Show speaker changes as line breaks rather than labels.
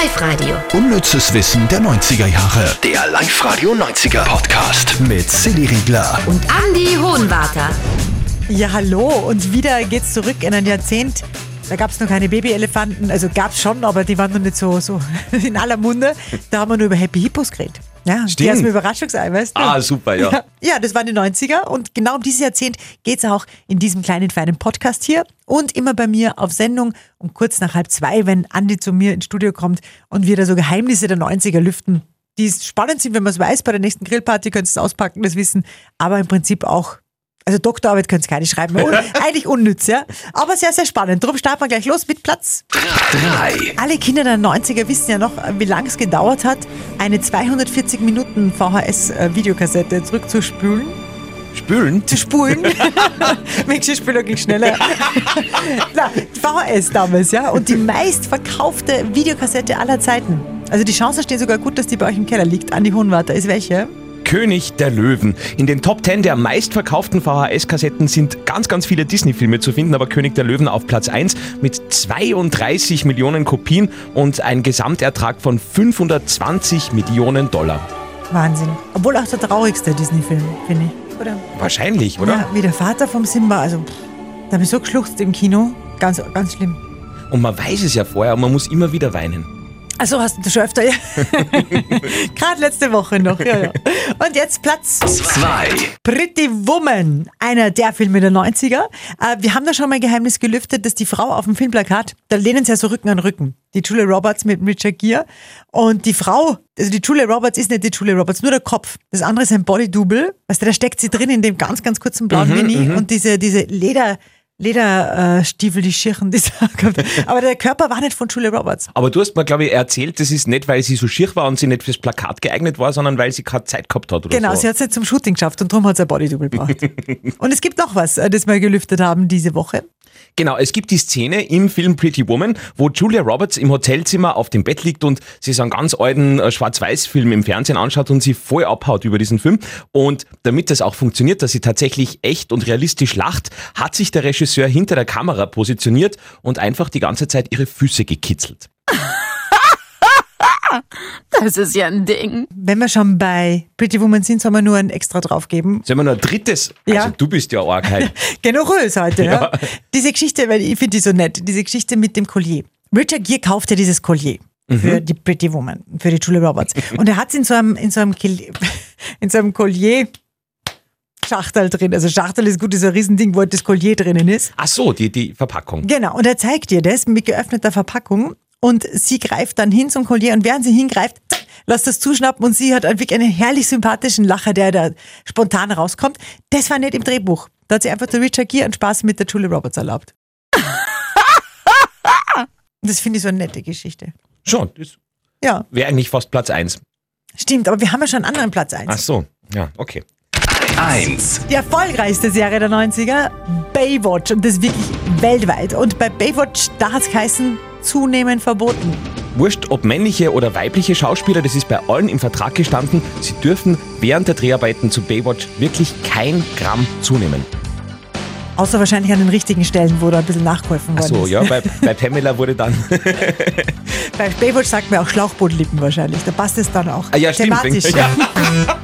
Live-Radio.
Unnützes Wissen der 90er Jahre. Der Live-Radio 90er Podcast mit Silly Riegler.
Und Andy Hohenwarter.
Ja, hallo. Und wieder geht's zurück in ein Jahrzehnt. Da gab es noch keine Babyelefanten. Also gab es schon, aber die waren noch nicht so, so in aller Munde. Da haben wir nur über Happy Hippos geredet. Ja, die
Stimmt.
aus dem Überraschungsei, weißt du?
Ah, super, ja.
Ja, ja, das waren die 90er und genau um dieses Jahrzehnt geht es auch in diesem kleinen, feinen Podcast hier und immer bei mir auf Sendung um kurz nach halb zwei, wenn Andi zu mir ins Studio kommt und wir da so Geheimnisse der 90er lüften, die spannend sind, wenn man es weiß. Bei der nächsten Grillparty könntest du es auspacken, das Wissen, aber im Prinzip auch. Also Doktorarbeit könnt ihr keine schreiben. Un eigentlich unnütz, ja. Aber sehr, sehr spannend. Darum starten wir gleich los mit Platz
3.
alle Kinder der 90er wissen ja noch, wie lange es gedauert hat, eine 240 Minuten VHS-Videokassette zurückzuspülen.
Spülen?
Zu spulen. Mixspüler ging schneller. Na, VHS damals, ja. Und die meistverkaufte Videokassette aller Zeiten. Also die Chance steht sogar gut, dass die bei euch im Keller liegt. Andi Hohenwarter ist welche?
König der Löwen. In den Top 10 der meistverkauften VHS-Kassetten sind ganz, ganz viele Disney-Filme zu finden, aber König der Löwen auf Platz 1 mit 32 Millionen Kopien und ein Gesamtertrag von 520 Millionen Dollar.
Wahnsinn. Obwohl auch der traurigste Disney-Film, finde ich. Oder?
Wahrscheinlich, oder?
Ja, wie der Vater vom Simba. Also, pff, da habe ich so geschluchzt im Kino. Ganz, ganz schlimm.
Und man weiß es ja vorher und man muss immer wieder weinen.
Also hast du das schon öfter, ja? Gerade letzte Woche noch, ja, ja. Und jetzt Platz
2.
Pretty Woman, einer der Filme der 90er. Äh, wir haben da schon mal ein Geheimnis gelüftet, dass die Frau auf dem Filmplakat, da lehnen sie ja so Rücken an Rücken. Die Julia Roberts mit Richard Gere. Und die Frau, also die Julia Roberts ist nicht die Julia Roberts, nur der Kopf. Das andere ist ein Bodydouble. Weißt du, da steckt sie drin in dem ganz, ganz kurzen blauen Mini und diese, diese Leder, Lederstiefel, die Schirchen, die hat. Aber der Körper war nicht von Julia Roberts.
Aber du hast mir, glaube ich, erzählt, das ist nicht, weil sie so schier war und sie nicht fürs Plakat geeignet war, sondern weil sie keine Zeit gehabt hat oder
Genau,
so.
sie hat es nicht zum Shooting geschafft und darum hat sie ein Bodydouble gebraucht. und es gibt noch was, äh, das wir gelüftet haben diese Woche.
Genau, es gibt die Szene im Film Pretty Woman, wo Julia Roberts im Hotelzimmer auf dem Bett liegt und sie so einen ganz alten äh, Schwarz-Weiß-Film im Fernsehen anschaut und sie voll abhaut über diesen Film. Und damit das auch funktioniert, dass sie tatsächlich echt und realistisch lacht, hat sich der Regisseur hinter der Kamera positioniert und einfach die ganze Zeit ihre Füße gekitzelt.
Das ist ja ein Ding.
Wenn wir schon bei Pretty Woman sind, sollen wir nur ein extra draufgeben.
Sollen wir noch ein drittes?
Ja.
Also du bist ja arg heute.
Generös heute, ja.
Ja.
Diese Geschichte, weil ich finde die so nett, diese Geschichte mit dem Collier. Richard Gere kaufte dieses Collier für die Pretty Woman, für die Julia Roberts. Und er hat es in so einem, in so einem, in so einem Collier Schachtel drin. Also Schachtel ist gut, ist ein Riesending, wo das Collier drinnen ist.
Ach so, die, die Verpackung.
Genau, und er zeigt dir das mit geöffneter Verpackung und sie greift dann hin zum Collier und während sie hingreift, lässt das zuschnappen und sie hat wirklich einen herrlich sympathischen Lacher, der da spontan rauskommt. Das war nicht im Drehbuch. Da hat sie einfach der Richard Gere einen Spaß mit der Julia Roberts erlaubt. das finde ich so eine nette Geschichte.
Schon, das
Ja,
wäre eigentlich fast Platz eins.
stimmt, aber wir haben ja schon einen anderen Platz
Ach
1.
so, ja, okay.
1.
Die erfolgreichste Serie der 90er, Baywatch und das wirklich weltweit. Und bei Baywatch, da hat es geheißen, zunehmend verboten.
Wurscht, ob männliche oder weibliche Schauspieler, das ist bei allen im Vertrag gestanden, sie dürfen während der Dreharbeiten zu Baywatch wirklich kein Gramm zunehmen.
Außer wahrscheinlich an den richtigen Stellen, wo da ein bisschen nachgeholfen
Ach
worden
so,
ist.
ja, bei, bei Pamela wurde dann.
Bei Baywatch sagt man auch Schlauchbootlippen wahrscheinlich. Da passt es dann auch.
Ah, ja, stimmt.
Thematisch.
Ja.